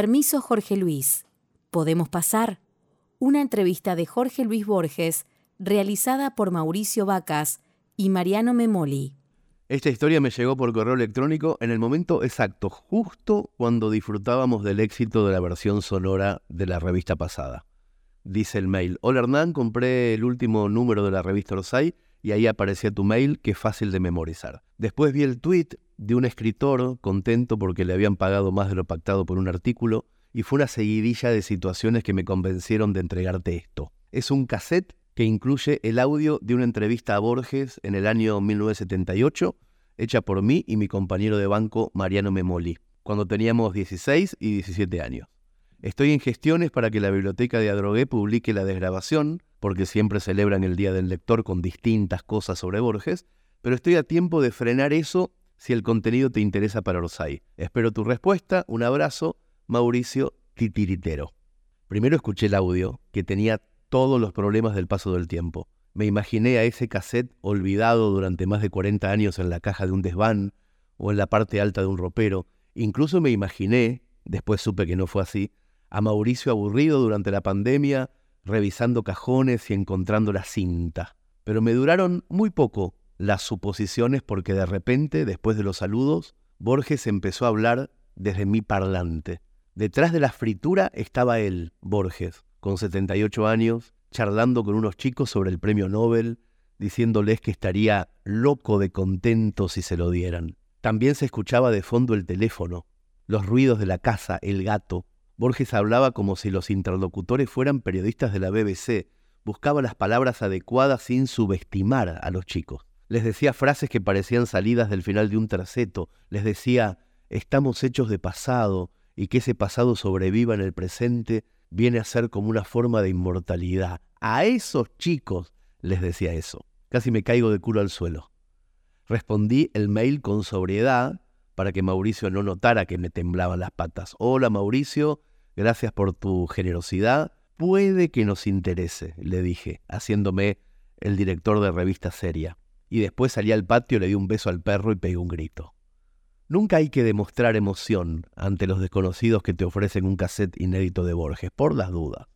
Permiso Jorge Luis. ¿Podemos pasar? Una entrevista de Jorge Luis Borges realizada por Mauricio Vacas y Mariano Memoli. Esta historia me llegó por correo electrónico en el momento exacto, justo cuando disfrutábamos del éxito de la versión sonora de la revista pasada. Dice el mail, hola Hernán, compré el último número de la revista Orsay y ahí aparecía tu mail, que es fácil de memorizar. Después vi el tweet de un escritor contento porque le habían pagado más de lo pactado por un artículo y fue una seguidilla de situaciones que me convencieron de entregarte esto. Es un cassette que incluye el audio de una entrevista a Borges en el año 1978, hecha por mí y mi compañero de banco Mariano Memoli, cuando teníamos 16 y 17 años. Estoy en gestiones para que la biblioteca de Adrogué publique la desgrabación, porque siempre celebran el Día del Lector con distintas cosas sobre Borges, pero estoy a tiempo de frenar eso si el contenido te interesa para Orsay. Espero tu respuesta, un abrazo, Mauricio Titiritero. Primero escuché el audio, que tenía todos los problemas del paso del tiempo. Me imaginé a ese cassette olvidado durante más de 40 años en la caja de un desván o en la parte alta de un ropero. Incluso me imaginé, después supe que no fue así, a Mauricio aburrido durante la pandemia, revisando cajones y encontrando la cinta. Pero me duraron muy poco las suposiciones porque de repente, después de los saludos, Borges empezó a hablar desde mi parlante. Detrás de la fritura estaba él, Borges, con 78 años, charlando con unos chicos sobre el premio Nobel, diciéndoles que estaría loco de contento si se lo dieran. También se escuchaba de fondo el teléfono, los ruidos de la casa, el gato, Borges hablaba como si los interlocutores fueran periodistas de la BBC, buscaba las palabras adecuadas sin subestimar a los chicos. Les decía frases que parecían salidas del final de un terceto, les decía, estamos hechos de pasado, y que ese pasado sobreviva en el presente viene a ser como una forma de inmortalidad. A esos chicos les decía eso. Casi me caigo de culo al suelo. Respondí el mail con sobriedad para que Mauricio no notara que me temblaban las patas. Hola Mauricio, Gracias por tu generosidad. Puede que nos interese, le dije, haciéndome el director de revista seria. Y después salí al patio, le di un beso al perro y pegué un grito. Nunca hay que demostrar emoción ante los desconocidos que te ofrecen un cassette inédito de Borges, por las dudas.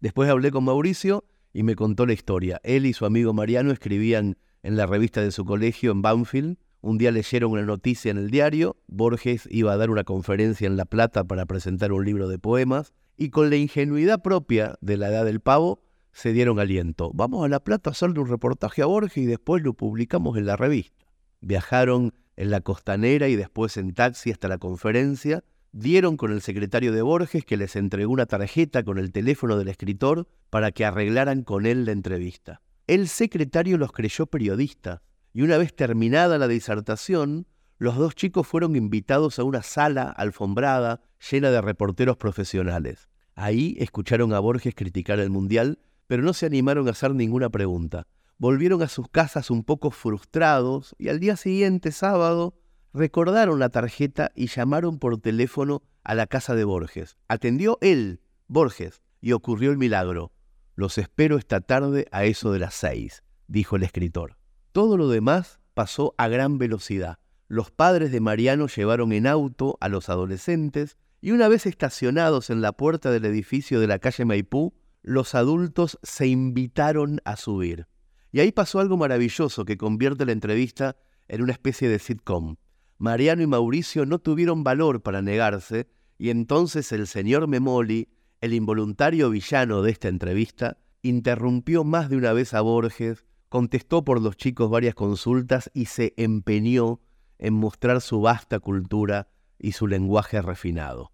Después hablé con Mauricio y me contó la historia. Él y su amigo Mariano escribían en la revista de su colegio en Banfield un día leyeron una noticia en el diario, Borges iba a dar una conferencia en La Plata para presentar un libro de poemas, y con la ingenuidad propia de la edad del pavo, se dieron aliento. Vamos a La Plata a hacerle un reportaje a Borges y después lo publicamos en la revista. Viajaron en la costanera y después en taxi hasta la conferencia, dieron con el secretario de Borges que les entregó una tarjeta con el teléfono del escritor para que arreglaran con él la entrevista. El secretario los creyó periodistas y una vez terminada la disertación, los dos chicos fueron invitados a una sala alfombrada llena de reporteros profesionales. Ahí escucharon a Borges criticar el Mundial, pero no se animaron a hacer ninguna pregunta. Volvieron a sus casas un poco frustrados y al día siguiente, sábado, recordaron la tarjeta y llamaron por teléfono a la casa de Borges. Atendió él, Borges, y ocurrió el milagro. Los espero esta tarde a eso de las seis, dijo el escritor. Todo lo demás pasó a gran velocidad. Los padres de Mariano llevaron en auto a los adolescentes y una vez estacionados en la puerta del edificio de la calle Maipú, los adultos se invitaron a subir. Y ahí pasó algo maravilloso que convierte la entrevista en una especie de sitcom. Mariano y Mauricio no tuvieron valor para negarse y entonces el señor Memoli, el involuntario villano de esta entrevista, interrumpió más de una vez a Borges, contestó por los chicos varias consultas y se empeñó en mostrar su vasta cultura y su lenguaje refinado.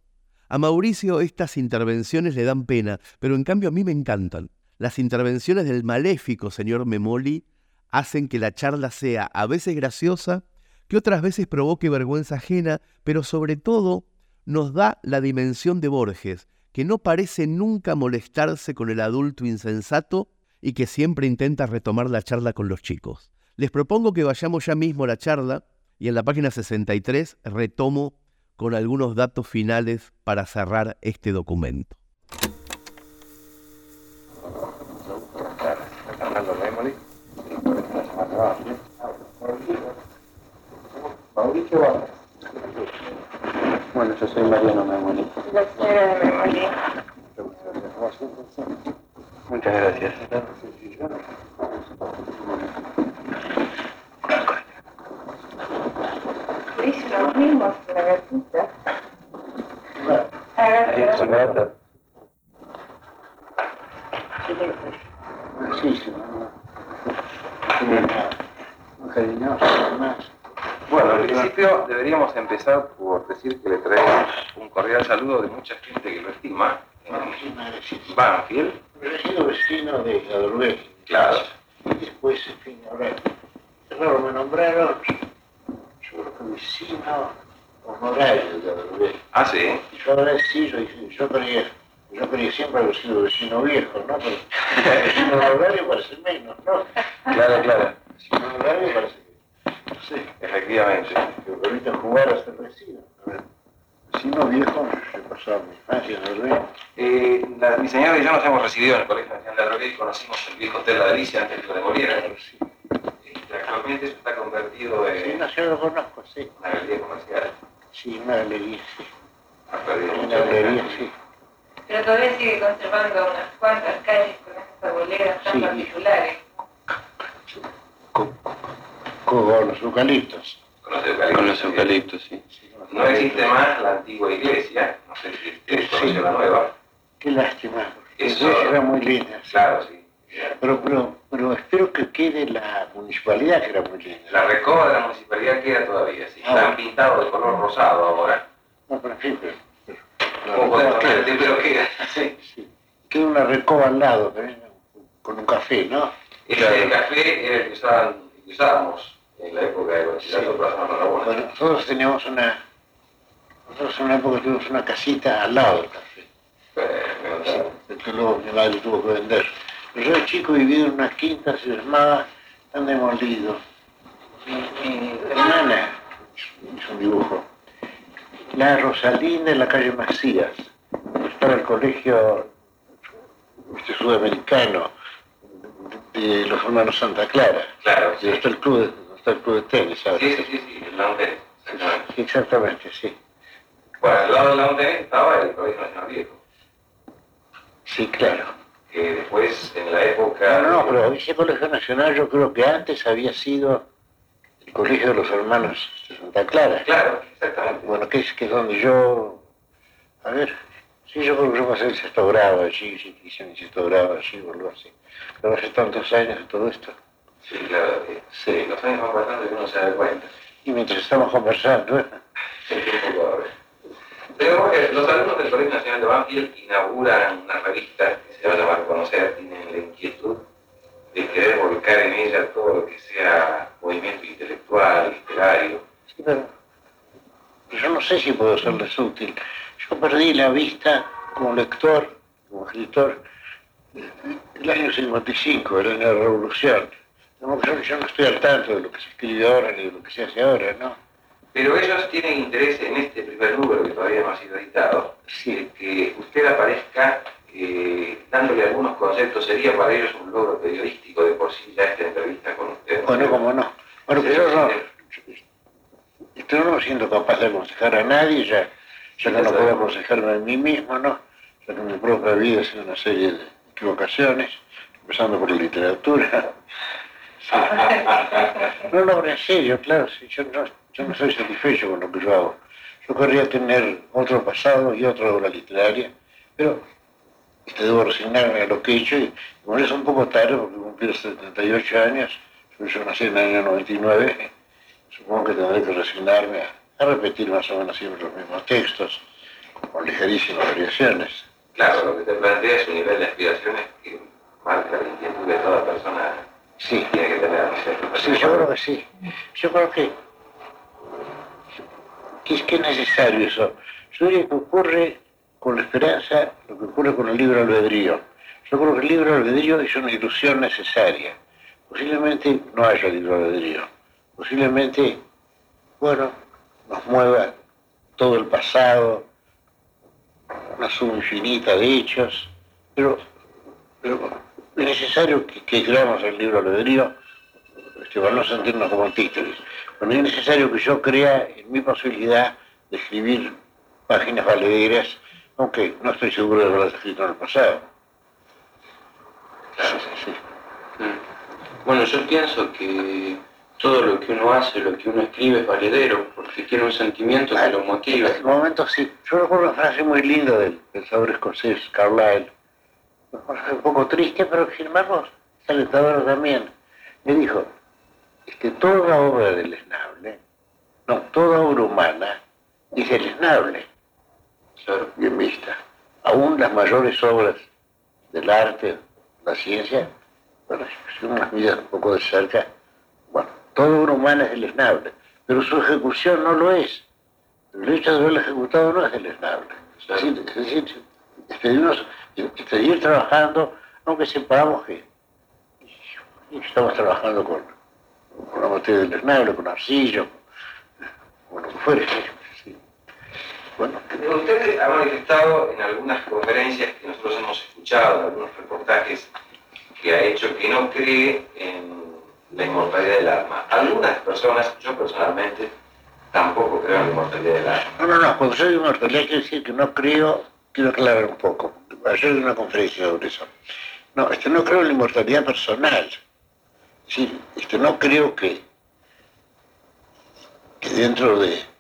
A Mauricio estas intervenciones le dan pena, pero en cambio a mí me encantan. Las intervenciones del maléfico señor Memoli hacen que la charla sea a veces graciosa, que otras veces provoque vergüenza ajena, pero sobre todo nos da la dimensión de Borges, que no parece nunca molestarse con el adulto insensato y que siempre intenta retomar la charla con los chicos. Les propongo que vayamos ya mismo a la charla y en la página 63 retomo con algunos datos finales para cerrar este documento. Bueno, yo soy Mariano Memoli. La señora de Memoli. Muchas gracias. Dice lo mismo que la gatita. Eso, Agarra. gata. Sí, sí, muy cariñoso, además. Bueno, en principio deberíamos empezar por decir que le traemos un cordial saludo de mucha gente que lo estima. Banfield, Pero he sido vecino de Adorbeck. Claro. Y después, en fin, ahora, claro, me nombraron, yo creo que vecino honorario de Adorbeck. ah sí, yo ahora sí, yo, yo creía, yo creía siempre haber sido vecino viejo, ¿no? Pero vecino honorario parece menos, ¿no? claro, claro, Vecino honorario parece que, no sé, efectivamente. que permiten jugar a ser vecino. Vecino viejo, yo he pasado mi infancia en Adorbeck. Eh, la- mi señora y yo nos hemos recibido en el Colegio Nacional de Adrogué y conocimos el viejo Hotel La Delicia antes de que lo demolieran. Sí, Actualmente eso está convertido sí, en no, yo lo conozco, sí. una galería comercial. Sí, una galería, sí. Ha perdido Una galería, sí. Pero todavía sigue conservando unas cuantas calles con esas arboledas tan Sí. particulares. Con, con los eucaliptos. Con los eucaliptos. Con los eucaliptos, sí. Sí, No existe más la antigua iglesia, no sé si usted Sí. la nueva. Qué lástima, porque Eso- era muy linda. sí. Claro, sí. Pero, pero, pero espero que quede la municipalidad, que era muy linda. La recoba de la municipalidad queda todavía, sí. Ah. La han pintado de color rosado ahora. No, pero en fin, pero, pero la ¿Cómo podemos recoba poner el queda, pero queda? Sí. sí. Queda una recoba al lado, pero con un café, ¿no? Ese café era el que, usaban, que usábamos en la época de bachillerato Plaza Marrabona. Bueno, nosotros teníamos una... Nosotros en una época tuvimos una casita al lado del café. Eh, el que luego mi madre tuvo que vender. Yo de chico viví en una quinta, se llamaba Tan Demolido. Mi, mi hermana hizo un dibujo. La Rosalinda en la calle Macías. Estaba el colegio este, sudamericano de los hermanos Santa Clara. Claro, Y sí. está el club de, está el club de tenis, ¿sabes? Sí, sí, sí, sí, el Launde, exactamente. Sí, exactamente, sí. Bueno, al lado del Launde estaba el Colegio Nacional Viejo, Sí, claro. Que después, en la época... No, no, de- pero ese colegio nacional yo creo que antes había sido el colegio de los hermanos de Santa Clara. Claro, exactamente. Bueno, que es, que es donde yo, a ver, sí, yo creo que yo pasé el sexto grado allí, sí, hice mi sexto grado allí, algo así. Pero hace tantos años de todo esto. Sí, claro. eh, Sí, los años van pasando y uno se da cuenta. Y mientras estamos conversando, ¿eh? Pero eh, los alumnos del Colegio Nacional de Banfield inauguran una revista que se va a llamar Conocer, tienen la inquietud de querer volcar en ella todo lo que sea movimiento intelectual, literario. Sí, pero yo no sé si puedo serles útil. Yo perdí la vista como lector, como escritor, el año 55, el año de la Revolución. Yo no estoy al tanto de lo que se escribe ahora ni de lo que se hace ahora, ¿no? Pero ellos tienen interés en este primer número que todavía no ha sido editado, de que usted aparezca eh, dándole algunos conceptos. Sería para ellos un logro periodístico de por sí ya esta entrevista con usted. Bueno, como no. Bueno, pero yo no, yo no me siento capaz de aconsejar a nadie, ya, ya que no puedo aconsejarme a mí mismo, ¿no? Ya que mi propia vida ha sido una serie de equivocaciones, empezando por la literatura. No, no, pero en serio, claro, sí, yo, no, yo no soy satisfecho con lo que yo hago. Yo querría tener otro pasado y otra obra literaria, pero este, debo resignarme a lo que he hecho y bueno, es un poco tarde porque cumplí 78 años, yo, yo nací en el año 99, supongo que tendré que resignarme a, a repetir más o menos siempre los mismos textos, con ligerísimas variaciones. Claro, lo que te plantea es un nivel de aspiraciones que marca la inquietud de toda persona Sí, tiene que tener. sí, yo creo que sí. Yo creo que, que es que es necesario eso. Yo diría que ocurre con la esperanza lo que ocurre con el libro albedrío. Yo creo que el libro albedrío es una ilusión necesaria. Posiblemente no haya libro albedrío. Posiblemente, bueno, nos mueva todo el pasado, una suma infinita de hechos, pero, pero es necesario que, que creamos el libro albedrío este, para no sentirnos como títeres. Bueno, es necesario que yo crea en mi posibilidad de escribir páginas valederas, aunque no estoy seguro de haberlas escrito en el pasado. Claro. Sí, sí, sí. Bueno, yo pienso que todo lo que uno hace, lo que uno escribe es valedero, porque tiene un sentimiento que lo motiva. En ese momento sí. Yo recuerdo una frase muy linda del pensador escocés Carlyle. Un poco triste, pero es alentadora también. Me dijo, que toda obra deleznable, no, toda obra humana es deleznable, Claro. bien vista. Aún las mayores obras del arte, la ciencia, bueno, si uno las mira un poco de cerca, bueno, toda obra humana es deleznable, pero su ejecución no lo es. El hecho de haberla ejecutado no es deleznable. Es decir, seguimos- seguir trabajando, aunque sepamos que estamos trabajando con, con una materia deleznable, con arcillo, con lo que fuere. sí. Bueno, Usted ha manifestado en algunas conferencias que nosotros hemos escuchado, en algunos reportajes que ha hecho, que no cree en la inmortalidad del alma. Algunas personas, yo personalmente, tampoco creo en la inmortalidad del alma. No, no, no, cuando soy inmortalidad quiero decir que no creo, quiero aclarar un poco. Ayer di una conferencia sobre eso. No, este, no creo en la inmortalidad personal. Sí, este, no creo que, que dentro de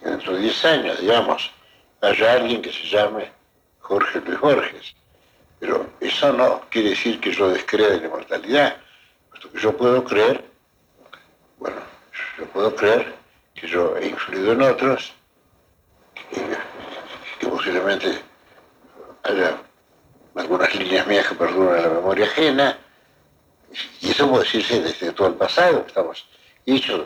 dentro de 10 años, digamos, haya alguien que se llame Jorge Luis Borges. Pero eso no quiere decir que yo descrea de la inmortalidad, puesto que yo puedo creer, bueno, yo puedo creer que yo he influido en otros, que posiblemente haya algunas líneas mías que perduran en la memoria ajena, y eso puede decirse desde todo el pasado, estamos hechos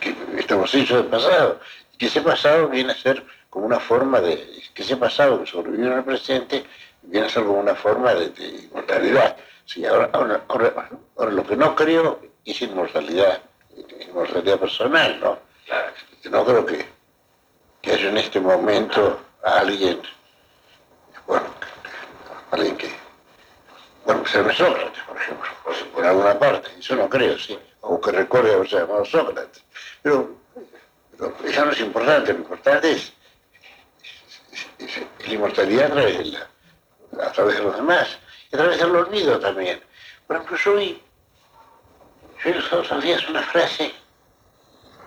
que, estamos hechos del pasado, que ese pasado viene a ser como una forma de, que ese pasado que sobrevive en el presente, viene a ser como una forma de, inmortalidad. Sí, ahora, lo que no creo es inmortalidad, inmortalidad personal, ¿no? No creo que, que haya en este momento alguien, bueno, alguien que, bueno, que se llame Sócrates, por ejemplo, por alguna parte, eso no creo, sí, o que recuerde haberse llamado Sócrates. Pero, pero eso no es importante, lo importante es, la inmortalidad a través de, la- a de los demás, y a través del olvido también. Por ejemplo, vi, yo los otros días una frase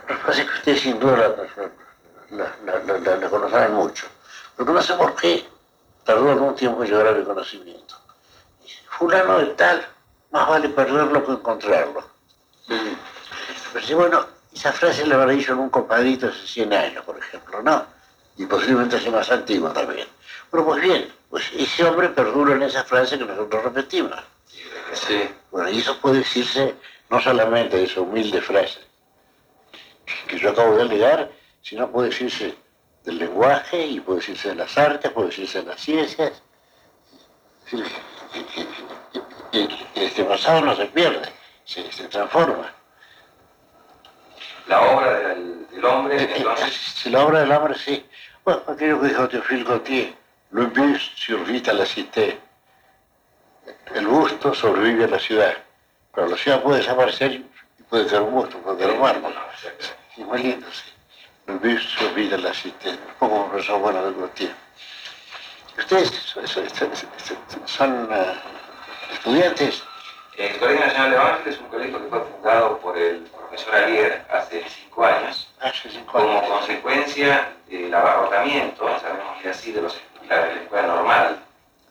lo que pasa es que ustedes sin duda la, la, la, conocerán mucho. Pero no sé por qué tardó algún tiempo en llegar a mi conocimiento. Fulano de tal, más vale perderlo que encontrarlo. Pero bueno, esa frase la habrá dicho en un compadrito hace 100 años, por ejemplo, ¿no? Y posiblemente hace más antiguo también. Pero pues bien, pues ese hombre perdura en esa frase que nosotros repetimos. Sí. Bueno, y eso puede decirse no solamente de esa humilde frase que yo acabo de alegar, sino puede decirse del lenguaje y puede decirse de las artes, puede decirse de las ciencias. Es decir, Este pasado no se pierde, se, se transforma. La obra del, del hombre, entonces, la obra del hombre, sí. Bueno, aquello que dijo Théophile Gautier, le bus survit à la cité. El busto sobrevive a la ciudad. Pero la ciudad puede desaparecer mármol. Sí, muy lindo, sí. Le bus survit à la poco como pensó bueno de Gautier. ¿Ustedes son, eh, estudiantes? el Colegio Nacional de Ángeles es un colegio que fue fundado por el profesor Alier hace cinco años. Hace cinco como consecuencia del abarrotamiento, sabemos que así, de, los, de la escuela normal,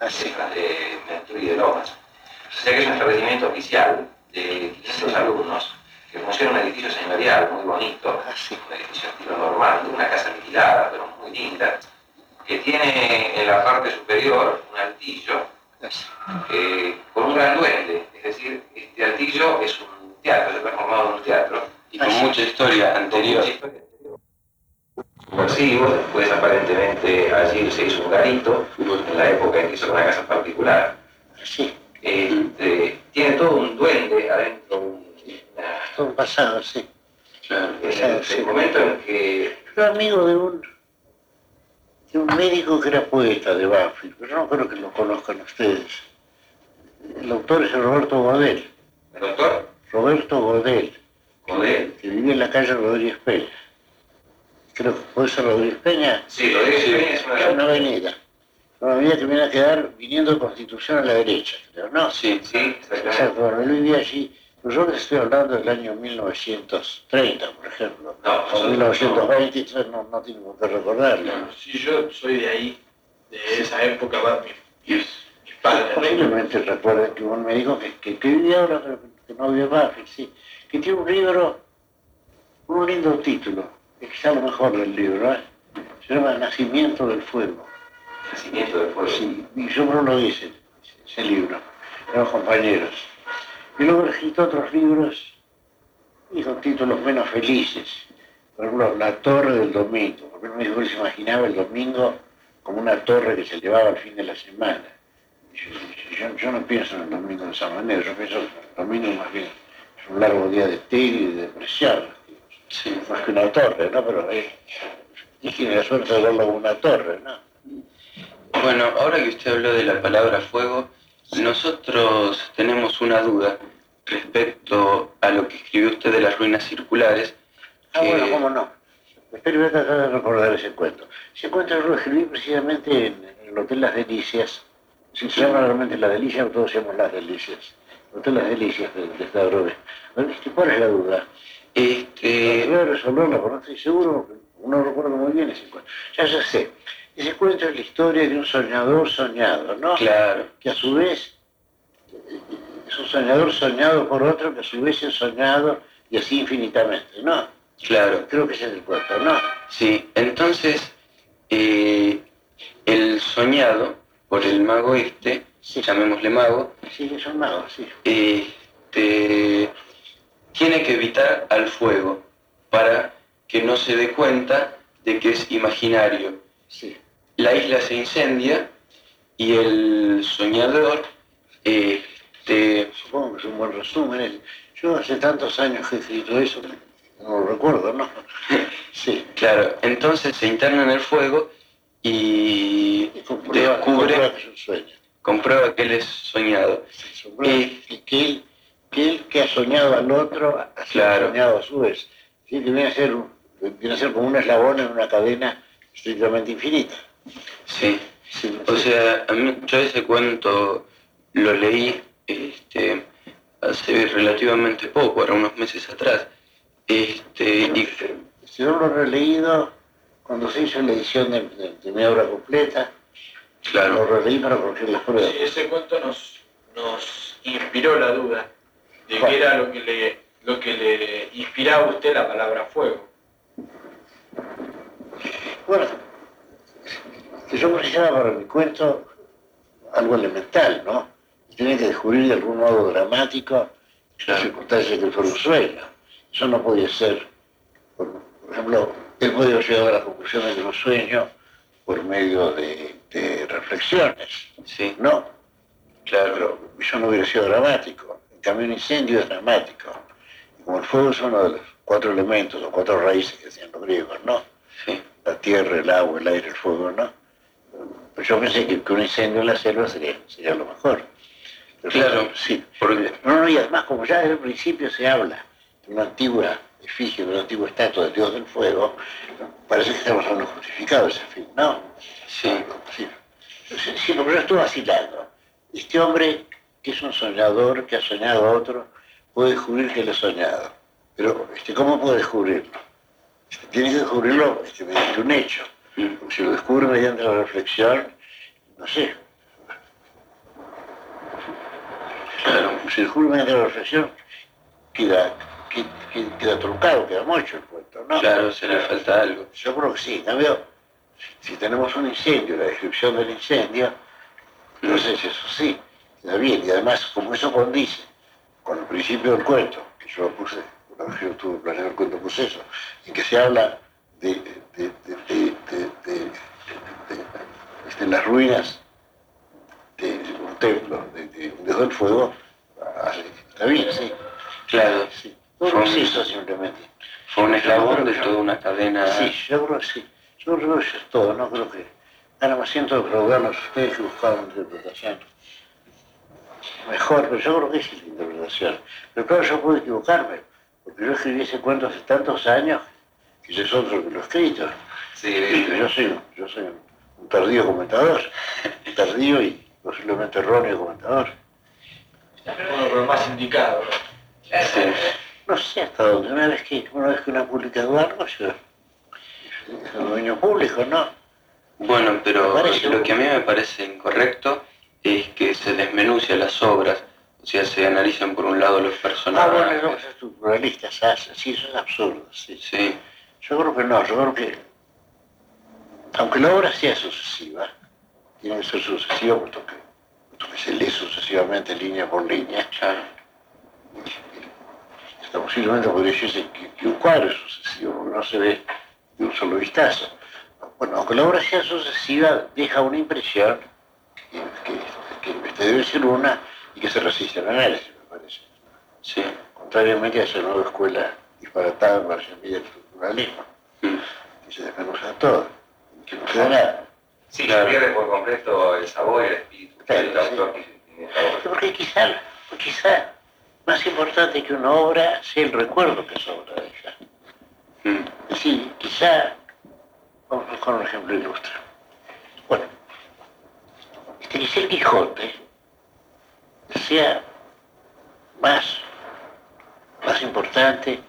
Así. de Mercury de Lomas. O sea que es un establecimiento oficial de 500 alumnos que funciona en un edificio señorial muy bonito, Así. un edificio estilo normal, una casa alquilada, pero muy linda, que tiene en la parte superior un altillo Así. eh, con un gran duende, es decir, este altillo es un teatro, se ha transformado en un teatro. Y con mucha historia anterior. Subversivo, después aparentemente allí se hizo un garito, en la época en que hizo una casa particular. Este, tiene todo un duende adentro, un- un pasado, sí. Claro. el momento en que Yo amigo de un, de un médico que era poeta de Banfield, pero no creo que lo conozcan ustedes. El autor es Roberto Godel. el doctor, Roberto Godel. ¿Modelo? que vivía en la calle Rodríguez Peña. Creo que puede ser Rodríguez Peña. Sí, Rodríguez Peña es una avenida. Una avenida que viene a quedar viniendo de Constitución a la derecha, creo, ¿no? Sí, sí, exactamente. Exacto, bueno, él vivía allí. Pero yo les estoy hablando del año 1930, por ejemplo. No, o nosotros 1923, no, no tengo por qué recordarlo. Sí, yo soy de ahí, de esa época, va, mi- padres. ¿no? Posiblemente recuerden que un médico que, que, que vivía ahora, pero que no vive más, que sí, que tiene un libro, un lindo título, que quizá lo mejor del libro, ¿eh? se llama Nacimiento del Fuego. Nacimiento del fuego. Sí, y yo no lo hice, ese libro, los compañeros. Y luego escrito otros libros y con títulos menos felices. Por ejemplo, La Torre del Domingo, porque él me dijo que se imaginaba el domingo como una torre que se llevaba al fin de la semana. Yo, yo- yo no pienso en el domingo de esa manera, yo pienso que el domingo más bien es un largo día de tedio y de depresión, Sí. más que una torre, ¿no? Pero eh, y tiene la suerte de verlo como una torre, ¿no? Bueno, ahora que usted habló de la palabra fuego, nosotros tenemos una duda respecto a lo que escribió usted de las ruinas circulares. Ah, que- bueno, cómo no. Espero voy a tratar de recordar ese cuento. Ese cuento lo escribí precisamente en, el Hotel Las Delicias. Si se llama realmente Las Delicias, todos llamamos Las Delicias. El Hotel Las Delicias de, de Stavroves. A ver, este, ¿Cuál es la duda? Este, Voy a resolverla, porque no estoy seguro, porque no recuerdo muy bien ese cuento. Ya, ya sé. Ese cuento es la historia de un soñador soñado, ¿no? claro, Que a su vez es un soñador soñado por otro, que a su vez es soñado y así infinitamente, ¿no? claro, Creo que ese es el cuento, ¿no? sí. Entonces, eh, el soñado por el mago este, Sí. llamémosle mago, Sí, es un mago, sí. este, tiene que evitar al fuego para que no se dé cuenta de que es imaginario. Sí. La isla se incendia y el soñador este, Supongo que es un buen resumen. es- Yo hace tantos años que he escrito eso, no lo recuerdo, ¿no? Sí. Claro, entonces se interna en el fuego y Y comprueba, descubre, comprueba que es un sueño. comprueba que él es soñado. Sí, Y- que, que él, que él que ha soñado al otro, ha Claro. soñado a su vez. Sí, que viene a ser, viene a ser como un eslabón en una cadena estrictamente infinita. Sí. Sí, O sí. sea, a mí, yo ese cuento lo leí este, hace relativamente poco, ahora unos meses atrás. Este, y, Si yo lo he releído cuando se hizo la edición de, de- de mi obra completa, lo claro, releí para corregir las pruebas. Sí, ese cuento nos, nos inspiró la duda de ¿Cuál? qué era lo que le, lo que le inspiraba a usted la palabra fuego. Bueno, que yo precisaba para mi cuento algo elemental, ¿no? Tenía que descubrir de algún modo dramático las circunstancias que fue un sueño. Eso no podía ser, por, por ejemplo, él podía haber llegado a la conclusión de que era un sueño por medio de, de reflexiones, sí, ¿no? claro, eso no hubiera sido dramático. En cambio, un incendio es dramático. Y como el fuego es uno de los cuatro elementos o cuatro raíces que decían los griegos, ¿no? sí, la tierra, el agua, el aire, el fuego, ¿no? Pues yo pensé que, que un incendio en la selva sería, sería lo mejor. Pero Claro, sí. porque- No, no, y además, como ya desde el principio se habla de una antigua efigie, de una antigua estatua del dios del fuego, parece que estamos dando justificado ese fin, ¿no? sí, Sí, sí, sí, porque yo estuve vacilando. Este hombre, que es un soñador, que ha soñado a otro, puede descubrir que él ha soñado. Pero, este, ¿cómo puede descubrirlo? Tiene que descubrirlo este, mediante un hecho. Mm. Porque si lo descubre mediante la reflexión, no sé. claro, Si lo descubre mediante la reflexión, queda, queda, queda- queda truncado, queda mocho el cuento, ¿no? claro, se le falta algo. Yo creo que sí. Cambio, si tenemos un incendio, la descripción del incendio, entonces eso sí, está bien. Y además, como eso condice con el principio del cuento, que yo lo puse, que yo tuve el cuento, puse eso, en que se habla de, de, de, de, de- de- de- de- este, las ruinas de un templo, de, de un dios del fuego, ah, está bien, sí. Claro, sí. Sí, eso simplemente. fue un eslabón de toda una cadena. Sí, yo creo que sí. Yo creo que eso es todo, no creo que... Ahora me siento defraudarlos a ustedes que buscaban interpretación. Mejor, pero yo creo que es la interpretación. Pero claro, yo puedo equivocarme. Porque yo escribí ese cuento hace tantos años que ya es otro que lo he escrito. Sí, yo soy, yo soy un tardío comentador, un tardío y posiblemente erróneo comentador. Bueno, pero más indicado. Sí. No sé hasta dónde, una vez que, una vez que uno ha publicado algo, yo, es dominio público, ¿no? Bueno, pero lo un- que a mí me parece incorrecto es que se desmenucia las obras, o sea, se analizan por un lado los Ah, personajes. bueno, no, esos pluralistas hacen, sí, eso es absurdo, sí. Sí, Yo creo que no, yo creo que, aunque la obra sea sucesiva, tiene que ser sucesiva puesto que, puesto que se lee sucesivamente línea por línea, claro. hasta posiblemente podría decirse que, que un cuadro es sucesivo, no se ve de un solo vistazo. Bueno, aunque la obra sea sucesiva, deja una impresión que, que, que este debe ser una y que se resiste al análisis, me parece. Sí. Contrariamente a esa nueva escuela disparatada para semilla del estructuralismo, Mm. que se desmenuza todo, que no queda nada. Sí, Claro. pierde por completo el sabor y el espíritu Claro, del autor que tiene esta obra. Porque quizá, quizá más importante que una obra sea el recuerdo que esa obra deja. Mm. Es decir, quizá, vamos a buscar un ejemplo ilustre. Bueno, este que el Quijote sea más, más importante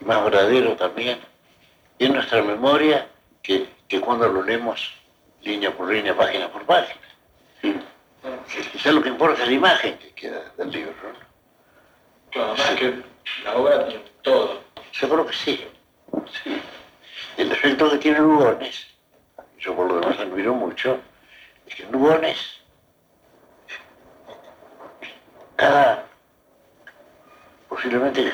y más verdadero también en nuestra memoria que, que cuando lo leemos línea por línea, página por página. Quizá lo que importa es la imagen que queda del libro. ¿no? Claro, más que la obra tiene todo. Creo que sí. El efecto que tiene Lugones, yo por lo demás admiro mucho, es que Lugones cada posiblemente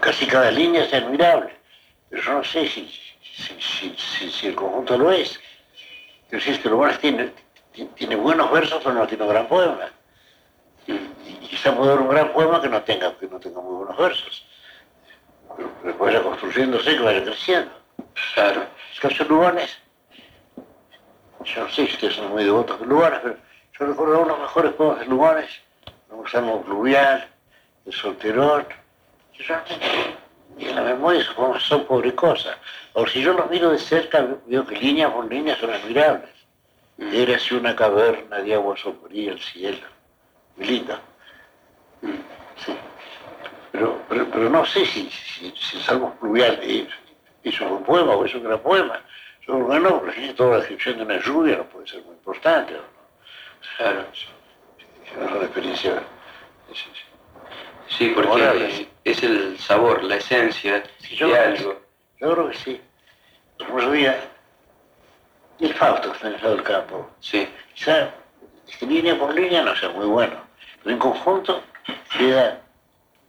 casi cada línea es admirable, pero yo no sé si, si, si, si- si el conjunto lo es. Si es que Lugones tiene, tiene, tiene buenos versos, pero no tiene un gran poema. Y, y quizá puede haber un gran poema que no tenga, que no tenga muy buenos versos. Pero, pero que vaya construyéndose, que vaya creciendo. Claro. Es que son Lugones, yo no sé si ustedes son muy devotos de Lugones, pero yo recuerdo uno de los mejores poemas de Lugones, un salmo pluvial, el solterón, que realmente en la memoria poemas son pobre cosa. Ahora, si yo los miro de cerca, veo que línea por línea son admirables. Mm. Era así una caverna de agua sombría el cielo. Muy lindo. Sí. Pero, pero, pero no sé si, si, si el salmo pluvial es, es un poema o es un gran poema. Yo creo que no, porque toda la descripción de una lluvia no puede ser muy importante. ¿o no? Claro. Es una experiencia. sí, sí. Sí, porque es el sabor, la esencia Sí, yo de algo. Yo creo que sí. Como yo veía, el Fausto que está en el lado del campo, Sí, quizá este, línea por línea no sea muy bueno, pero en conjunto queda,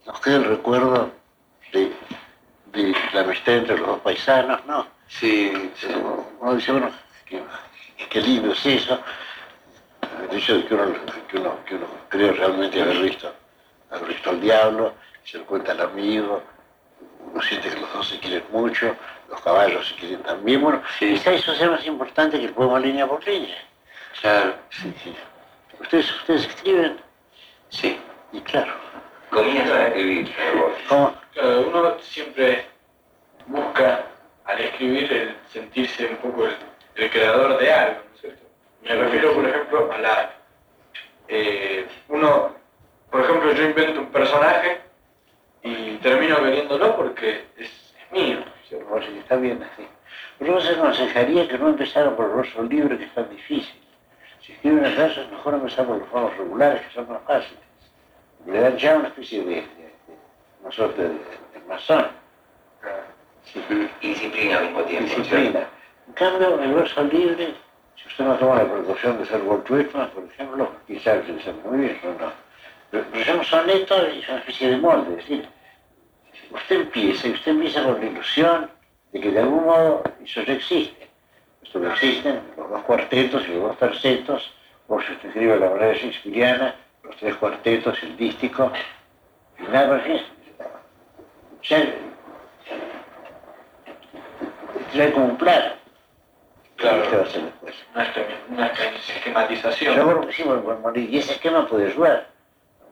nos queda el recuerdo de, de la amistad entre los dos paisanos, ¿no? sí, sí. Uno dice, bueno, qué, qué lindo es eso. El hecho de que uno, que uno, que uno cree realmente haber visto, haber visto al diablo, se lo cuenta al amigo, uno siente que los dos se quieren mucho, los caballos se quieren también. Bueno, Sí. quizá eso sea más importante que el poema línea por línea. Claro, Sí, sí. Ustedes, ustedes escriben, sí. y claro, Comienzan a escribir. ¿cómo? Claro, uno siempre busca al escribir el sentirse un poco el, el creador de algo. Me refiero, por ejemplo, a la... eh, uno, por ejemplo, yo invento un personaje y termino queriéndolo porque es, es mío. sí, está bien así. Yo les aconsejaría que no empezaran por el verso libre, que es tan difícil. Si escriben el verso, es mejor empezar por los formos regulares, que son más fáciles. Le dan ya una especie de, de- de- una suerte de, de masón. Sí, Y disciplina al mismo tiempo. disciplina. En cambio, el verso libre, si usted no toma la precaución de ser Whitman, por ejemplo, quizá utiliza muy bien, pero no. Pero, pero es un soneto y es una especie de molde, es decir, usted empieza y usted empieza con la ilusión de que de algún modo eso ya existe. Esto no existen los dos cuartetos y los dos tercetos, o si usted escribe la manera shakespeariana, los tres cuartetos, el dístico, y nada más. Ya, ya hay como un plano. Claro. ¿Qué va a hacer después? Una, una Yo que sí, bueno, bueno, y ese esquema puede ayudar.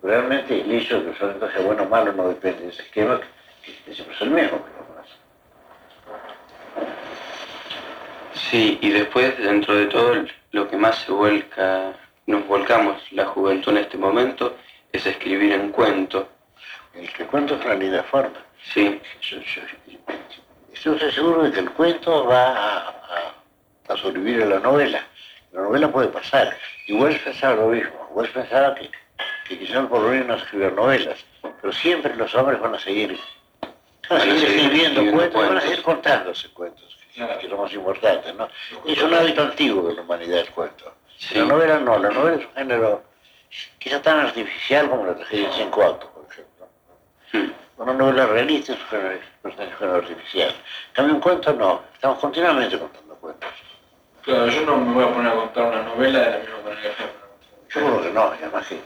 realmente el hecho de que el soneto sea bueno o malo no depende de ese esquema, que, siempre es el mismo que lo más. Sí, y después, dentro de todo, lo que más se vuelca, nos volcamos la juventud en este momento, es escribir en cuento. El que cuento es una linda forma. Sí. Yo, estoy seguro de que el cuento va a, a, sobrevivir a la novela. La novela puede pasar. Y Wells pensaba lo mismo. Wells pensaba que, que quizás por lo menos no escribir novelas, pero siempre los hombres van a seguir, van a seguir escribiendo cuentos, van a seguir contándose cuentos, que, es lo más importante, ¿no? Es un hábito antiguo de la humanidad el cuento. La novela no, la novela es un género quizá tan artificial como la tragedia en cinco actos, por ejemplo. Una novela realista es un género, artificial. En cambio, un cuento no, estamos continuamente contando cuentos. Claro, yo no me voy a poner a contar una novela de la misma manera que Yo creo que no, además que,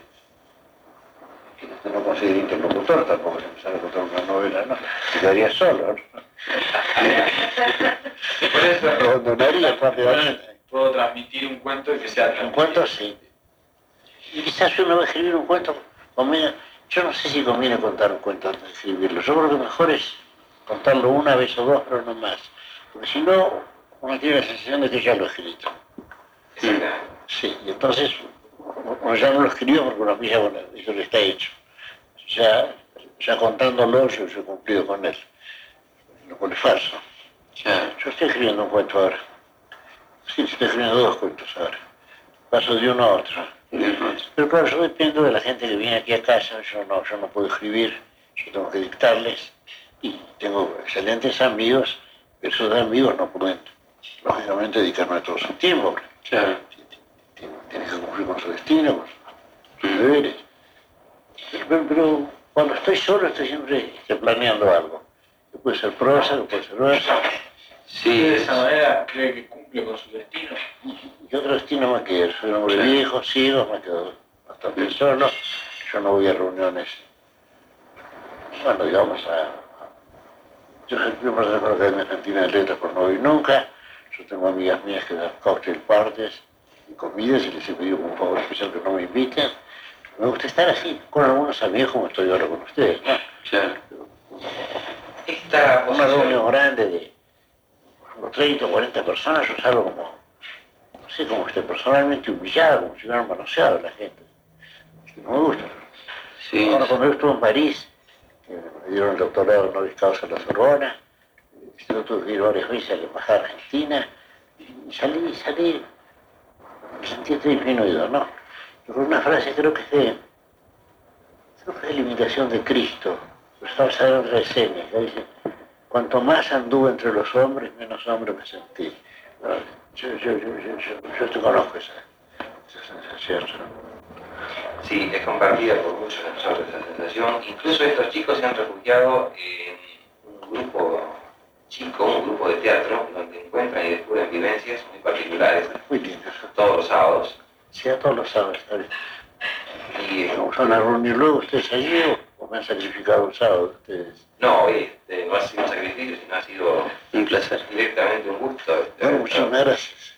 que no conseguir interlocutor tampoco se empezar a contar una novela, ¿no? Se quedaría solo, ¿no? Por eso abandonaría rápidamente. Puedo transmitir un cuento y que sea Un cuento sí. Y quizás uno va a escribir un cuento, conviene, yo no sé si conviene contar un cuento antes de escribirlo. Yo creo que mejor es contarlo una vez o dos, pero no más. Porque si no, uno tiene la sensación de que ya lo he escrito. Sí, y entonces uno ya no lo escribió porque uno piensa, bueno, eso le está hecho. Ya, ya contándolo yo, he cumplido con él. Lo cual es falso. Yo estoy escribiendo un cuento ahora. Sí, estoy escribiendo dos cuentos ahora. Paso de uno a otro. Pero claro, yo dependo de la gente que viene aquí a casa, yo no, yo no puedo escribir, yo tengo que dictarles y tengo excelentes amigos, pero esos amigos no pueden, lógicamente, dedicarme todo su tiempo. Claro. Tienen que cumplir con su destino, con sus deberes. Pero, cuando estoy solo estoy siempre planeando algo. Que puede ser prosa, que puede ser verso. Sí, de esa manera cree que cumple con su destino. ¿Qué otro destino me quedo? Soy un hombre viejo, sigo, me quedo bastante solo. Yo no voy a reuniones, bueno, digamos, a... Yo soy miembro de la Academia Argentina de Letras, pero no voy nunca. Yo tengo amigas mías que dan cocktail parties y comidas y les he pedido como un favor especial que no me inviten. Me gusta estar así, con algunos amigos como estoy ahora con ustedes, ¿no? Claro. Esta Una reunión grande de 30 o 40 personas, yo salgo como, no sé, como estoy personalmente humillado, como si hubieran manoseado a la gente. no me gusta. Sí. Ahora, cuando yo estuve en París, me dieron el doctorado en Novis Causa en la Sorbona, yo tuve que ir varias veces a la Embajada Argentina, y salí, salí, me sentí disminuido, ¿no? Con una frase creo que es de, creo que es de la imitación de Cristo, estaba en reseñas, que dice, Cuanto más anduve entre los hombres, menos hombre me sentí. Yo, yo, yo, yo, te conozco esa, sensación. Sí, es compartida por muchos de nosotros esa sensación. Incluso estos chicos se han refugiado en un grupo chico, un grupo de teatro, donde encuentran y descubren vivencias muy particulares. Muy. Todos los sábados. Sí, a todos los sábados. Y, ¿Vamos a reunir luego ustedes allí o, me han sacrificado un sábado ustedes? No, este, no ha sido un sacrificio, sino ha sido un placer, directamente un gusto. Este, bueno, muchas gracias.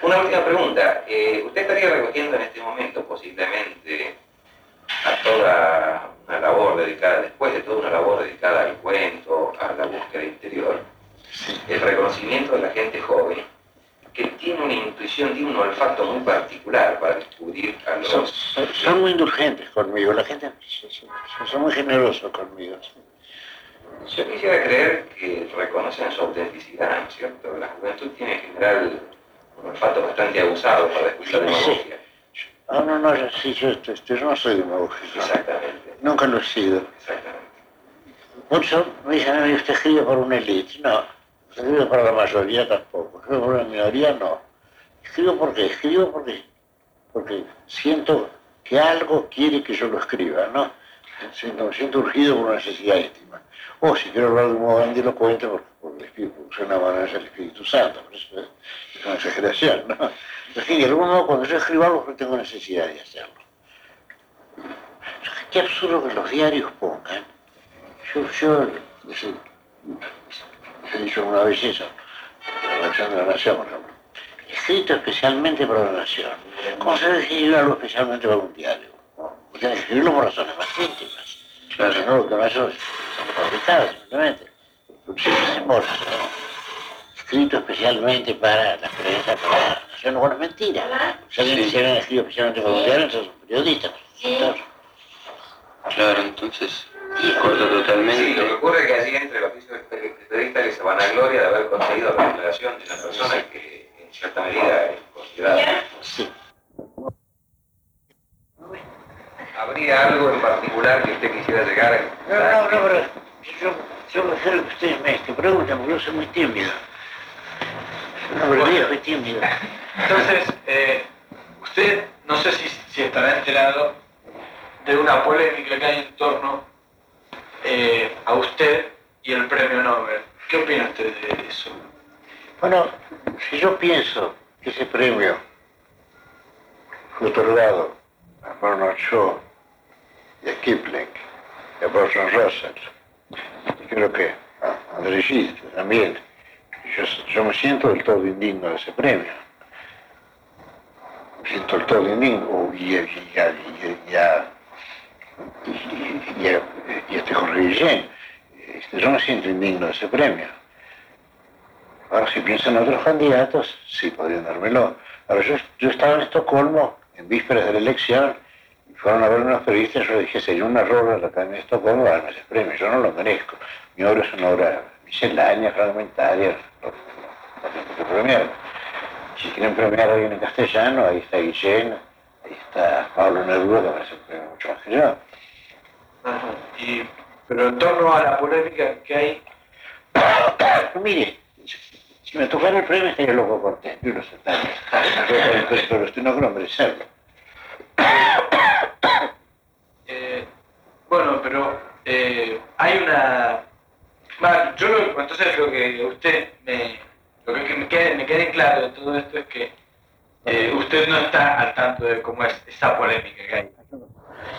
Una última pregunta. Eh, ¿Usted estaría recogiendo en este momento posiblemente a toda una labor dedicada, después de toda una labor dedicada al cuento, a la búsqueda interior, el reconocimiento de la gente joven que tiene una intuición, tiene un olfato muy particular para descubrir a los... Son, muy indulgentes conmigo, la gente son, muy generosos conmigo. Yo quisiera creer que reconocen su autenticidad, ¿no es cierto? La juventud tiene en general un olfato bastante abusado para escuchar demagogia. Ah, no, no, yo, sí, yo, yo, no soy demagógico. Exactamente. Nunca lo he sido. Muchos me dicen, a mí usted escribe por una élite. No, escribo para la mayoría tampoco. Escribo por la minoría, no. Escribo porque escribo porque, porque siento que algo quiere que yo lo escriba, ¿no? Siento, me siento urgido por una necesidad íntima. O si quiero hablar de un modo grandilocuente, porque, porque el Espíritu, suena manera es el Espíritu Santo, pero eso es una exageración, ¿no? Pero que de algún modo cuando yo escribo algo, yo tengo necesidad de hacerlo. Qué absurdo que los diarios pongan. Yo, yo, he dicho una vez eso, la de la Nación, por ejemplo. Escrito especialmente para la Nación. ¿Cómo se escribir algo especialmente para un diario? Quieren escribirlo por razones más íntimas. Claro. No, lo que no son fabricados simplemente. Símbolos, ¿no? Escrito especialmente para la prensa, para la nación, bueno, es mentira. Si alguien sí. se escrito especialmente para entonces son periodistas. Entonces, Claro, entonces corta totalmente. Sí, lo que ocurre es que allí entre el oficio del periodista que se van a gloria de haber conseguido la declaración de una persona que en cierta medida es considerada. sí. ¿Habría algo en particular que usted quisiera llegar a... No, no, no, pero yo, yo voy a hacer lo que ustedes me, me preguntan, porque yo soy muy tímido. No, pero yo soy tímido. Entonces, eh, usted no sé si, si estará enterado de una polémica que hay en torno eh, a usted y el premio Nobel. ¿Qué opina usted de eso? Bueno, si yo pienso que ese premio fue otorgado a Bernard Shaw y a Kipling y a Bertrand Russell, y creo que a André Gide también, yo, yo me siento del todo indigno de ese premio. Me siento del todo indigno, y, y, y, y- a- y, este Jorge Guillén, este, yo me siento indigno de ese premio. Ahora, si piensan en otros candidatos, sí podrían dármelo. Ahora, yo, yo estaba en Estocolmo en vísperas de la elección fueron a ver unos periodistas. Yo dije, sería un error a la Academia de Estocolmo darme ese premio. Yo no lo merezco. Mi obra es una obra miscelánea, fragmentaria. No, no tengo que premiar. Si quieren premiar a alguien en castellano, ahí está Guillén, ahí está Pablo Neruda, que merece un premio mucho más que yo. Ajá. Y, pero en torno a la polémica que hay, Mire, si me tocara el premio estaría loco contento y lo aceptaría. Pero, usted no creo merecerlo. Eh, bueno, pero eh, hay una... Yo lo, entonces lo que usted me... Lo que me quede, me quede claro de todo esto es que eh, usted no está al tanto de cómo es esa polémica que hay.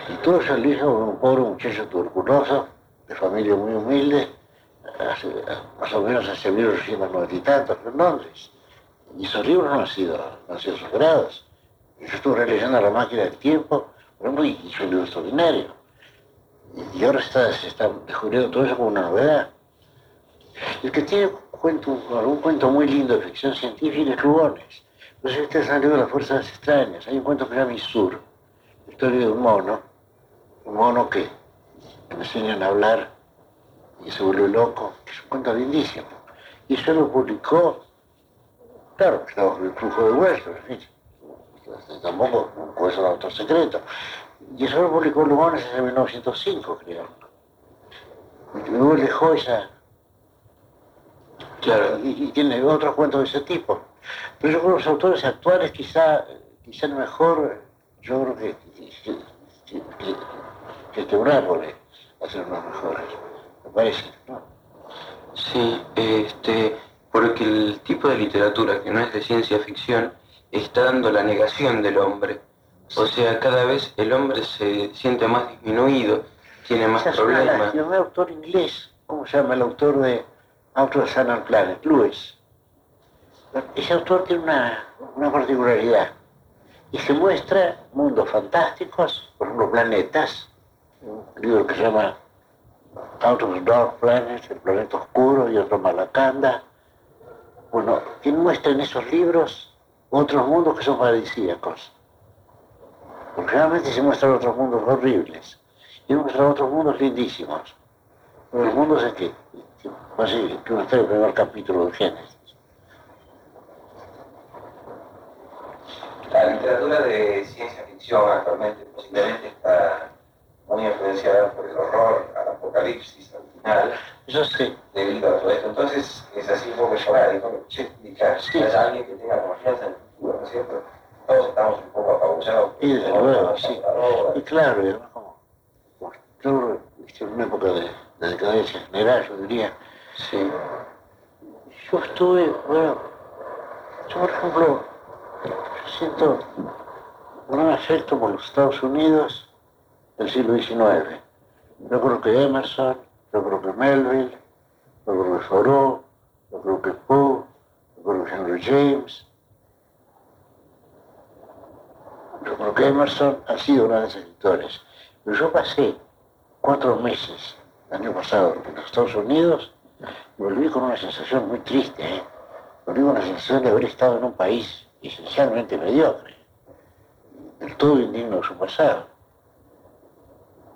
Y todo eso lo hizo un pobre muchacho tuberculoso, de familia muy humilde, más o menos hace 1890 y tantos en Londres. Y esos libros no han sido, no han sido superados. Yo estuve releyendo La máquina del tiempo, por ejemplo, y hizo un extraordinario. Y, y ahora está, se está descubriendo todo eso como una novedad. El que tiene cuento, un cuento muy lindo de ficción científica es Lugones. No sé si ustedes han leído Las Fuerzas Extrañas. Hay un cuento que se llama Isur, historia de un mono, un mono que le enseñan a hablar y se vuelve loco, es un cuento lindísimo. Y eso lo publicó, claro, bajo el flujo de Western, en fin, tampoco puede ser un autor secreto. Y eso lo publicó Lugones en 1905, creo. Y luego dejó esa... Claro. Y, y tiene otros cuentos de ese tipo. Pero yo creo que los autores actuales quizá, quizá el mejor, yo creo que, que, que, que, este Bradbury hacer unos mejores, me parece, ¿no? Sí, este, porque el tipo de literatura que no es de ciencia ficción está dando la negación del hombre. O sea, cada vez el hombre se siente más disminuido, tiene más Esa es problemas. un autor inglés, ¿cómo se llama el autor de Out of the Sun and Planet? Lewis. Ese autor tiene una, una particularidad y se muestra mundos fantásticos, por ejemplo, planetas, un libro que se llama Out of the Dark Planet, el planeta oscuro, y otro Malacanda. Bueno, él muestra en esos libros otros mundos que son paradisíacos. Porque realmente se muestran otros mundos horribles. Y muestran otros mundos lindísimos. Los mundos en que, así, que uno está en el primer capítulo de Génesis. La literatura de ciencia ficción actualmente posiblemente está muy influenciada por el horror al apocalipsis al final Eso sí, debido a todo esto. Entonces es así un poco esporádico. Si hay alguien que tenga confianza en Todos estamos un poco apabullados. y desde luego, sí. Y claro, y además como, yo, en una época de, de decadencia general, yo diría, Sí, yo estuve, bueno, yo por ejemplo, yo siento un gran afecto por los Estados Unidos del siglo XIX. Yo creo que Emerson, yo creo que Melville, yo creo que Thoreau, yo creo que Poe, yo creo que Henry James. Yo creo que Emerson ha sido grandes escritores. Pero yo pasé cuatro meses, el año pasado, en los Estados Unidos, y volví con una sensación muy triste, ¿eh? Volví con la sensación de haber estado en un país esencialmente mediocre, del todo indigno de su pasado.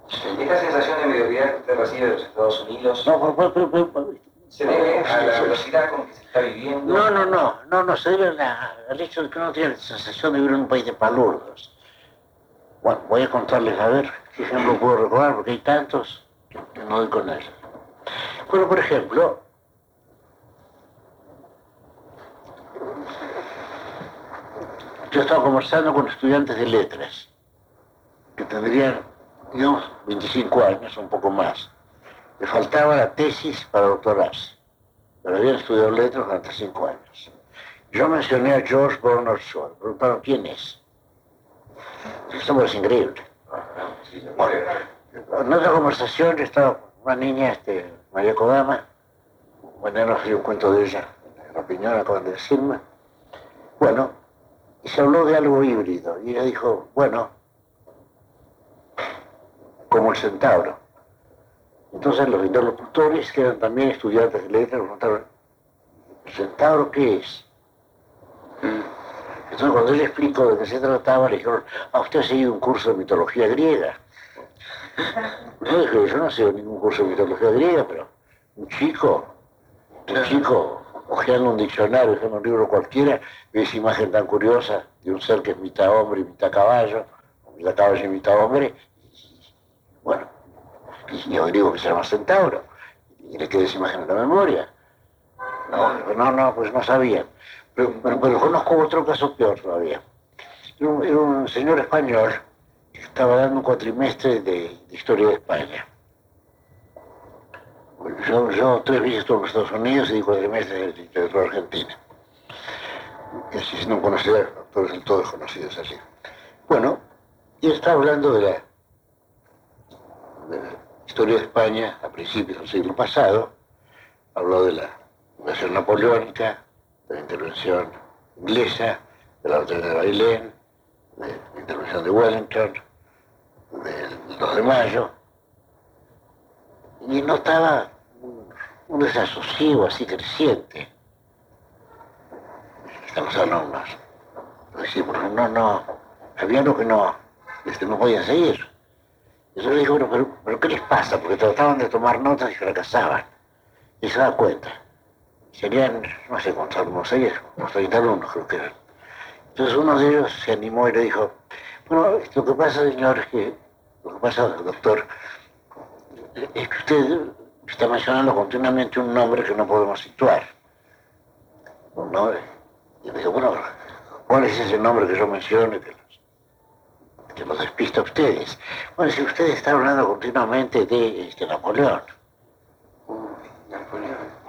Esta sensación de mediocridad que usted recibe de los Estados Unidos No, pero- pero- pero- se debe a la velocidad con que se está viviendo. no, no, no, no, no, se debe la- al hecho de que uno tiene la sensación de vivir en un país de palurdos. Bueno, voy a contarles a ver qué ejemplo puedo recordar, porque hay tantos que no doy con él. Bueno, por ejemplo, yo estaba conversando con estudiantes de letras, que tendrían, digamos, 25 años, un poco más. Le faltaba la tesis para doctorarse, pero habían estudiado letras durante 5 años. Yo mencioné a George Bernard Shaw, preguntaron quién es. Esto es increíble. En otra conversación estaba una niña, este, María Kodama, bueno, no sé un cuento de ella, la opinión acaban de decirme. Bueno, y se habló de algo híbrido, y ella dijo, bueno, como el centauro. Entonces los interlocutores, que eran también estudiantes de letras, preguntaron, ¿el centauro qué es? Entonces cuando él explicó de qué se trataba, le dijeron, ah, usted ha seguido un curso de mitología griega. Yo dije, yo no sé ningún curso de mitología griega, pero un chico, un chico hojeando un diccionario, hojeando un libro cualquiera, ve esa imagen tan curiosa de un ser que es mitad hombre y mitad caballo, o mitad caballo y mitad hombre, yo digo que se llama centauro, y le queda esa imagen en la memoria. No, no, no, pues no sabían. Pero, pero- pero conozco otro caso peor todavía. Era un, señor español que estaba dando un cuatrimestre de, de historia de España. Yo, tres veces estuve en Estados Unidos y di cuatrimestre de literatura argentina. Así siendo un conocedor, autores del todo desconocidos así. Bueno, y estaba hablando de de la historia de España a principios del siglo pasado. Habló de la invasión napoleónica, de la intervención inglesa, de la batalla de Bailén, de la intervención de Wellington, del 2 de mayo, y notaba un, un desasosiego así creciente en los alumnos. Sí, porque no, no, había algo que no, este, no podían seguir. Yo le digo, pero, pero, pero ¿qué les pasa? Porque trataban de tomar notas y fracasaban. Y se da cuenta. Serían, no sé cuántos alumnos, seis, unos 30 alumnos creo que eran. Entonces uno de ellos se animó y le dijo, bueno, lo que pasa, señor, es que, lo que pasa, doctor, es que usted está mencionando continuamente un nombre que no podemos situar. Un nombre. Y me dijo, bueno, ¿cuál es ese nombre que yo menciono que los, despista a ustedes? Bueno, si usted está hablando continuamente de este, Napoleón.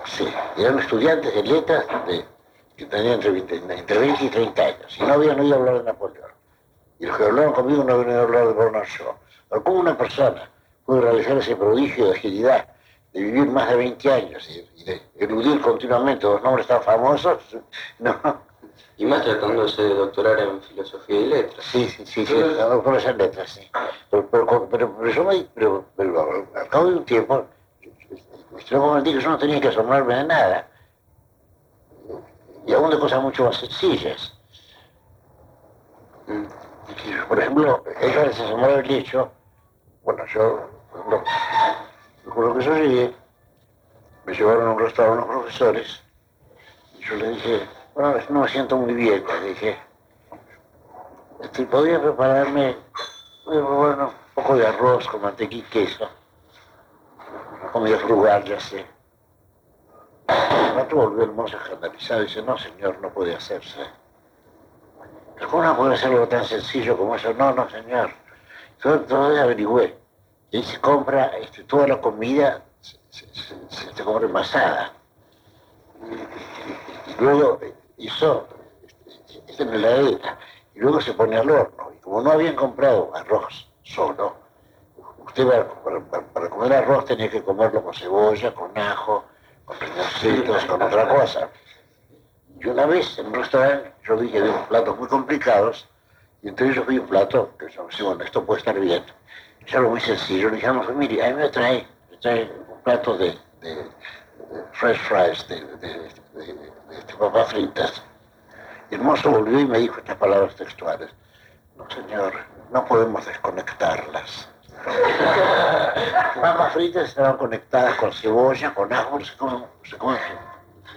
Sí, eran estudiantes de letras de- que tenían entre 20, entre 20 y 30 años y no habían oído hablar de Napoleón. Y los que hablaron conmigo no habían oído hablar de Bernard Shaw. Pero ¿cómo una persona puede realizar ese prodigio de agilidad, de vivir más de 20 años y, y de eludir continuamente dos nombres tan famosos? No. Y más tratándose de doctorar en filosofía y letras. Sí, sí, sí, sí, doctora en letras, sí. Pero, pero, pero, pero yo me, pero, pero al cabo de un tiempo, yo comenté que yo no tenía que asombrarme de nada. Y aún de cosas mucho más sencillas. Mm. Por ejemplo, ella les asombraba el hecho, bueno, yo, por ejemplo, recuerdo que yo llegué, me llevaron a un restaurante unos profesores, y yo le dije, bueno, no me siento muy bien, le dije, este, podría prepararme eh, bueno, un poco de arroz con mantequilla y queso. Comida frugal, ya sé. Rato volvió el mozo escandalizado y dice, no señor, no puede hacerse. ¿cómo no puede hacer algo tan sencillo como eso? No, no señor. Yo entonces averigüé. Y se compra este, toda la comida, se, se- se- se compra envasada. Luego hizo este, en la heladera y luego se pone al horno. Y como no habían comprado arroz solo, usted para, comer arroz tenía que comerlo con cebolla, con ajo, con riñoncitos, con otra cosa. Y una vez en un restaurante yo vi que había platos muy complicados y entre ellos vi un plato que yo decía, bueno, esto puede estar bien. es algo muy sencillo. Le dijimos, mire, a mí me trae, me trae un plato de, fresh fries, de, de, de, de papas fritas. Y el mozo volvió y me dijo estas palabras textuales. No, señor, no podemos desconectarlas. papas fritas estaban conectadas con cebolla, con ajo, se comen, se comen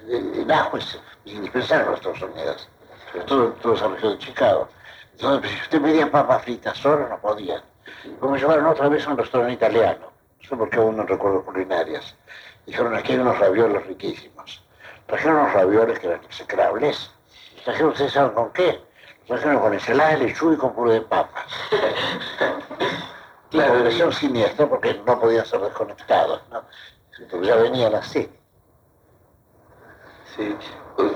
el ajo es indispensable en los Estados Unidos, sobre todo en toda esa región de Chicago. Entonces, pues, si usted pedía papas fritas solo, no podía. Como me llevaron otra vez a un restaurante italiano, no sé por qué aún no recuerdo culinarias. Dijeron, aquí hay unos ravioles riquísimos. Trajeron unos ravioles que eran execrables. Trajeron, ¿ustedes saben con qué? Trajeron con ensalada de lechuga y con puré de papas. Claro, versión siniestra porque no podían ser desconectados, ¿no? Porque ya venían así. Sí,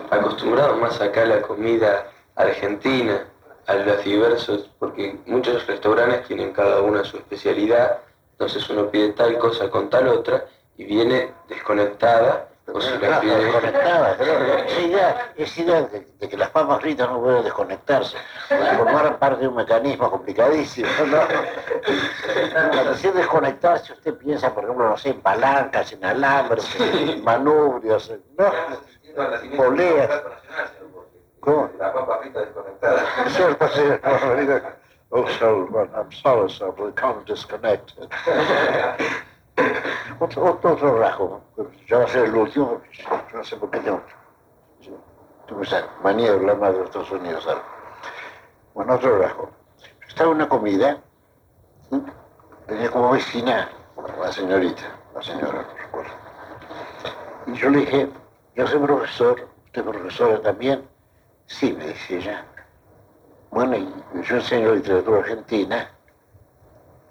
acostumbrado más acá a la comida argentina, a los diversos, porque muchos restaurantes tienen cada una su especialidad, entonces uno pide tal cosa con tal otra y viene desconectada o si la desconectada, esa idea, de, de, que las papas fritas no pueden desconectarse, formaran parte de un mecanismo complicadísimo. Para decir desconectarse, usted piensa, por ejemplo, no sé, en palancas, en alambres, en manubrios, ¿no? Poleas. ¿Cómo? La papa frita desconectada. Cierto, sí. Oh, so, well, I'm sorry, sir, we can't disconnect. otro, otro, otro rasgo, ya va a ser el último, no sé por qué tengo. Esa manía de hablar más de Estados Unidos. Bueno, otro rasgo. Estaba en una comida, tenía como vecina una señorita, la señora, no recuerdo. Y yo le dije, yo soy profesor, usted profesora también. Sí, me dice ella. Bueno, y yo enseño literatura argentina,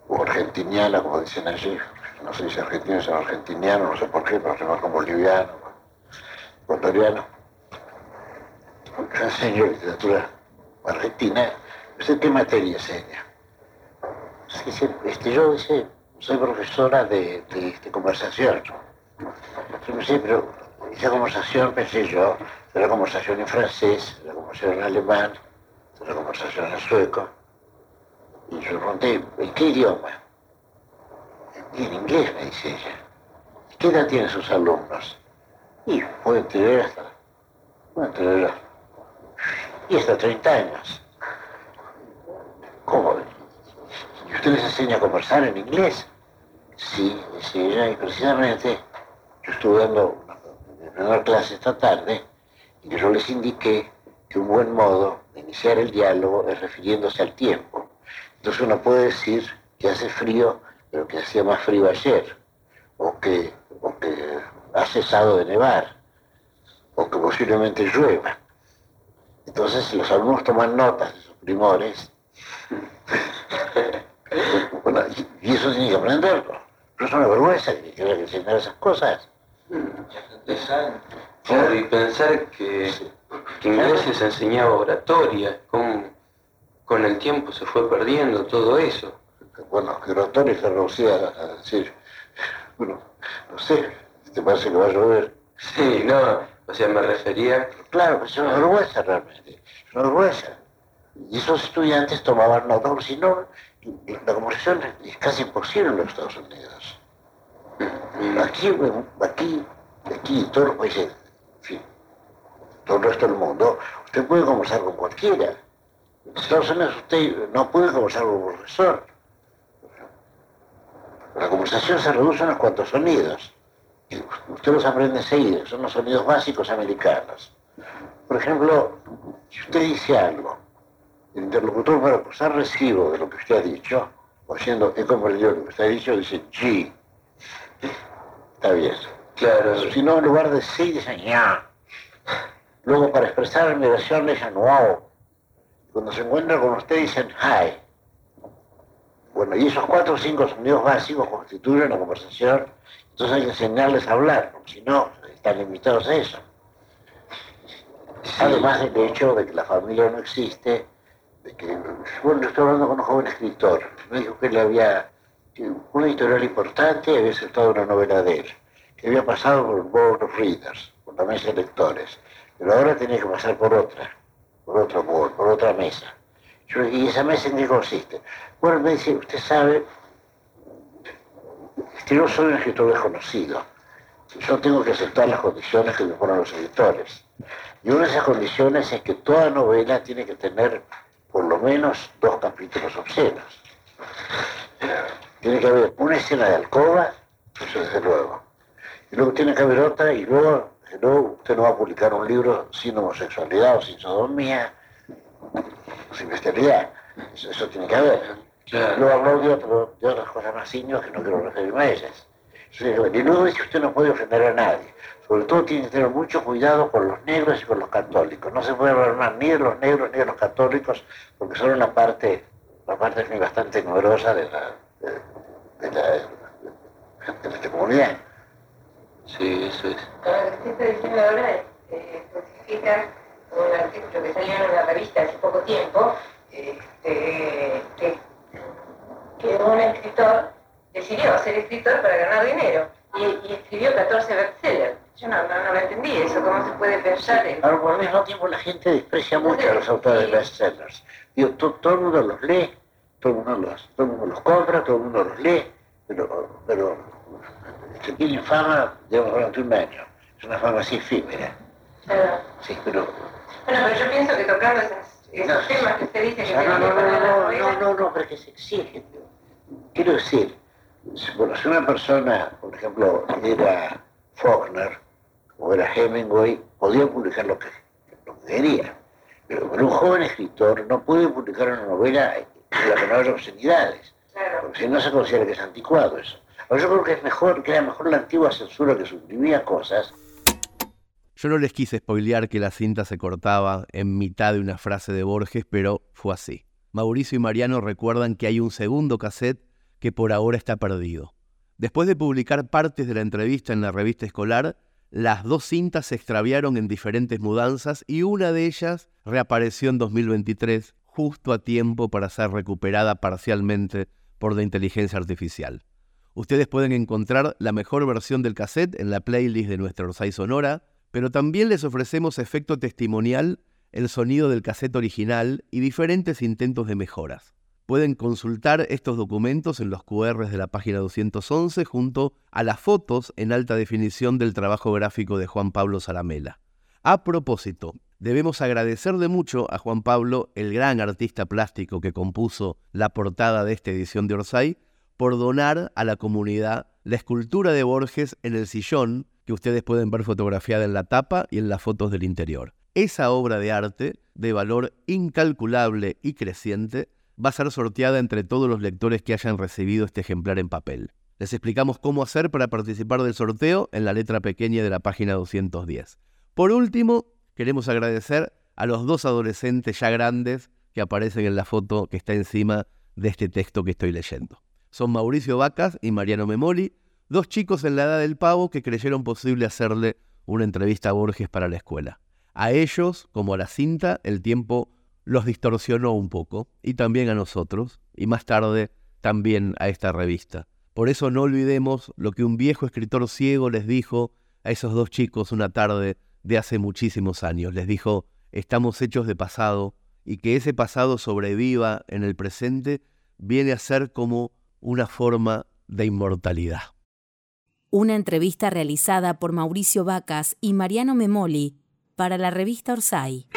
o argentiniana, como dicen allí. No se dice argentino, sino argentiniano, no sé por qué, pero se llama como boliviano, ecuatoriano. Enseño literatura argentina. ¿Usted qué materia enseña? Sí, este, yo dice, soy profesora de, conversación. Sé, pero esa conversación, pensé yo, de conversación en francés, de la conversación en alemán, de la conversación en sueco. Y yo pregunté, ¿en qué idioma? Y en inglés, me dice ella. ¿Qué edad tienen sus alumnos? Y pueden tener hasta, pueden y hasta 30 años. ¿Cómo? ¿Y usted les a conversar en inglés? Sí, dice ella, y precisamente yo estuve dando primera clase esta tarde y yo les indiqué que un buen modo de iniciar el diálogo es refiriéndose al tiempo. Entonces uno puede decir que hace frío, pero que hacía más frío ayer, o que, o que ha cesado de nevar, o que posiblemente llueva. Entonces los alumnos toman notas de sus primores, y eso tiene que aprenderlo. Pero es una vergüenza que que enseñar esas cosas. Y pensar que, que inglés les enseñaba oratoria, cómo con el tiempo se fue perdiendo todo eso. Bueno, que oratoria se reducía a decir, bueno, no sé, ¿te parece que va a llover? Sí, no, o sea, me refería... Claro, pues es una vergüenza realmente, es una vergüenza. Y esos estudiantes tomaban nota, si no, la conversación es casi imposible en los Estados Unidos. Aquí, aquí, aquí, todos los países, en fin, todo el resto del mundo, usted puede conversar con cualquiera. En Estados Unidos usted no puede conversar con un profesor. La conversación se reduce a unos cuantos sonidos. Y usted los aprende enseguida, son los sonidos básicos americanos. Por ejemplo, si usted dice algo, el interlocutor para acusar recibo de lo que usted ha dicho, o siendo he comprendido lo que usted ha dicho, dice G. Está bien. Claro. Si no, en lugar de sí, dicen ya. Luego, para expresar admiración, le dicen wow. Cuando se encuentran con usted, dicen hi. Bueno, y esos cuatro o cinco sonidos básicos constituyen una conversación, entonces hay que enseñarles a hablar, porque si no, están limitados a eso. Además del hecho de que la familia no existe, de que, bueno, estoy hablando con un joven escritor, me dijo que le había una editorial importante había aceptado una novela de él, que había pasado por el Board of Readers, por la mesa de lectores, pero ahora tenía que pasar por otra, por otro board, por otra mesa. Yo, ¿y esa mesa en qué consiste? Bueno, me dice, usted sabe, Escribo soy un escritor desconocido. Yo tengo que aceptar las condiciones que me ponen los editores. Y una de esas condiciones es que toda novela tiene que tener por lo menos dos capítulos obscenos. Tiene que haber una escena de alcoba, eso desde luego. Y luego tiene que haber otra, y luego, luego usted no va a publicar un libro sin homosexualidad o sin sodomía, sin bestialidad. Eso, tiene que haber. Luego habló de, de, otras cosas más signos que no quiero referirme a ellas. Y luego dice que usted no puede ofender a nadie. Sobre todo tiene que tener mucho cuidado con los negros y con los católicos. No se puede hablar más ni de los negros ni de los católicos, porque son una parte, una parte bastante numerosa de la, de, la, de nuestra comunidad. Sí, eso es. Con lo que usted está diciendo ahora, eh, justifica un artículo que salió en una revista hace poco tiempo, este, que, que un escritor decidió ser escritor para ganar dinero y, y escribió 14 bestsellers. Yo no, no, no, lo entendí eso, cómo se puede pensar en... El mismo tiempo la gente desprecia mucho a los autores de bestsellers. Digo, todo, todo el mundo los lee, todo el mundo los, todo el mundo los compra, todo el mundo los lee, pero, pero se tienen fama, digamos, durante un año. Es una fama así efímera. Sí, pero... Bueno, pero yo pienso que tocando esas, esos temas que usted dice que No, no, no, no, no, no, porque se exigen. Quiero decir, bueno, si una persona, por ejemplo, era Faulkner o era Hemingway, podía publicar lo que, lo que quería. Pero, pero un joven escritor no puede publicar una novela en la que no haya obscenidades. Porque si no se considera que es anticuado eso. Ahora yo creo que es mejor, que era mejor la antigua censura que suprimía cosas. Yo no les quise spoilear que la cinta se cortaba en mitad de una frase de Borges, pero fue así. Mauricio y Mariano recuerdan que hay un segundo cassette que por ahora está perdido. Después de publicar partes de la entrevista en la revista escolar, las dos cintas se extraviaron en diferentes mudanzas y una de ellas reapareció en 2023, justo a tiempo para ser recuperada parcialmente por la inteligencia artificial. Ustedes pueden encontrar la mejor versión del cassette en la playlist de nuestra Orsay Sonora, pero también les ofrecemos efecto testimonial, el sonido del cassette original y diferentes intentos de mejoras. Pueden consultar estos documentos en los QRs de la página 211 junto a las fotos en alta definición del trabajo gráfico de Juan Pablo Saramela. A propósito, debemos agradecer de mucho a Juan Pablo, el gran artista plástico que compuso la portada de esta edición de Orsay, por donar a la comunidad la escultura de Borges en el sillón que ustedes pueden ver fotografiada en la tapa y en las fotos del interior. Esa obra de arte, de valor incalculable y creciente, va a ser sorteada entre todos los lectores que hayan recibido este ejemplar en papel. Les explicamos cómo hacer para participar del sorteo en la letra pequeña de la página 210. Por último, queremos agradecer a los dos adolescentes ya grandes que aparecen en la foto que está encima de este texto que estoy leyendo. Son Mauricio Vacas y Mariano Memoli, dos chicos en la edad del pavo que creyeron posible hacerle una entrevista a Borges para la escuela. A ellos, como a la cinta, el tiempo los distorsionó un poco, y también a nosotros, y más tarde también a esta revista. Por eso no olvidemos lo que un viejo escritor ciego les dijo a esos dos chicos una tarde de hace muchísimos años. Les dijo, estamos hechos de pasado, y que ese pasado sobreviva en el presente viene a ser como una forma de inmortalidad. Una entrevista realizada por Mauricio Vacas y Mariano Memoli para la revista Orsay.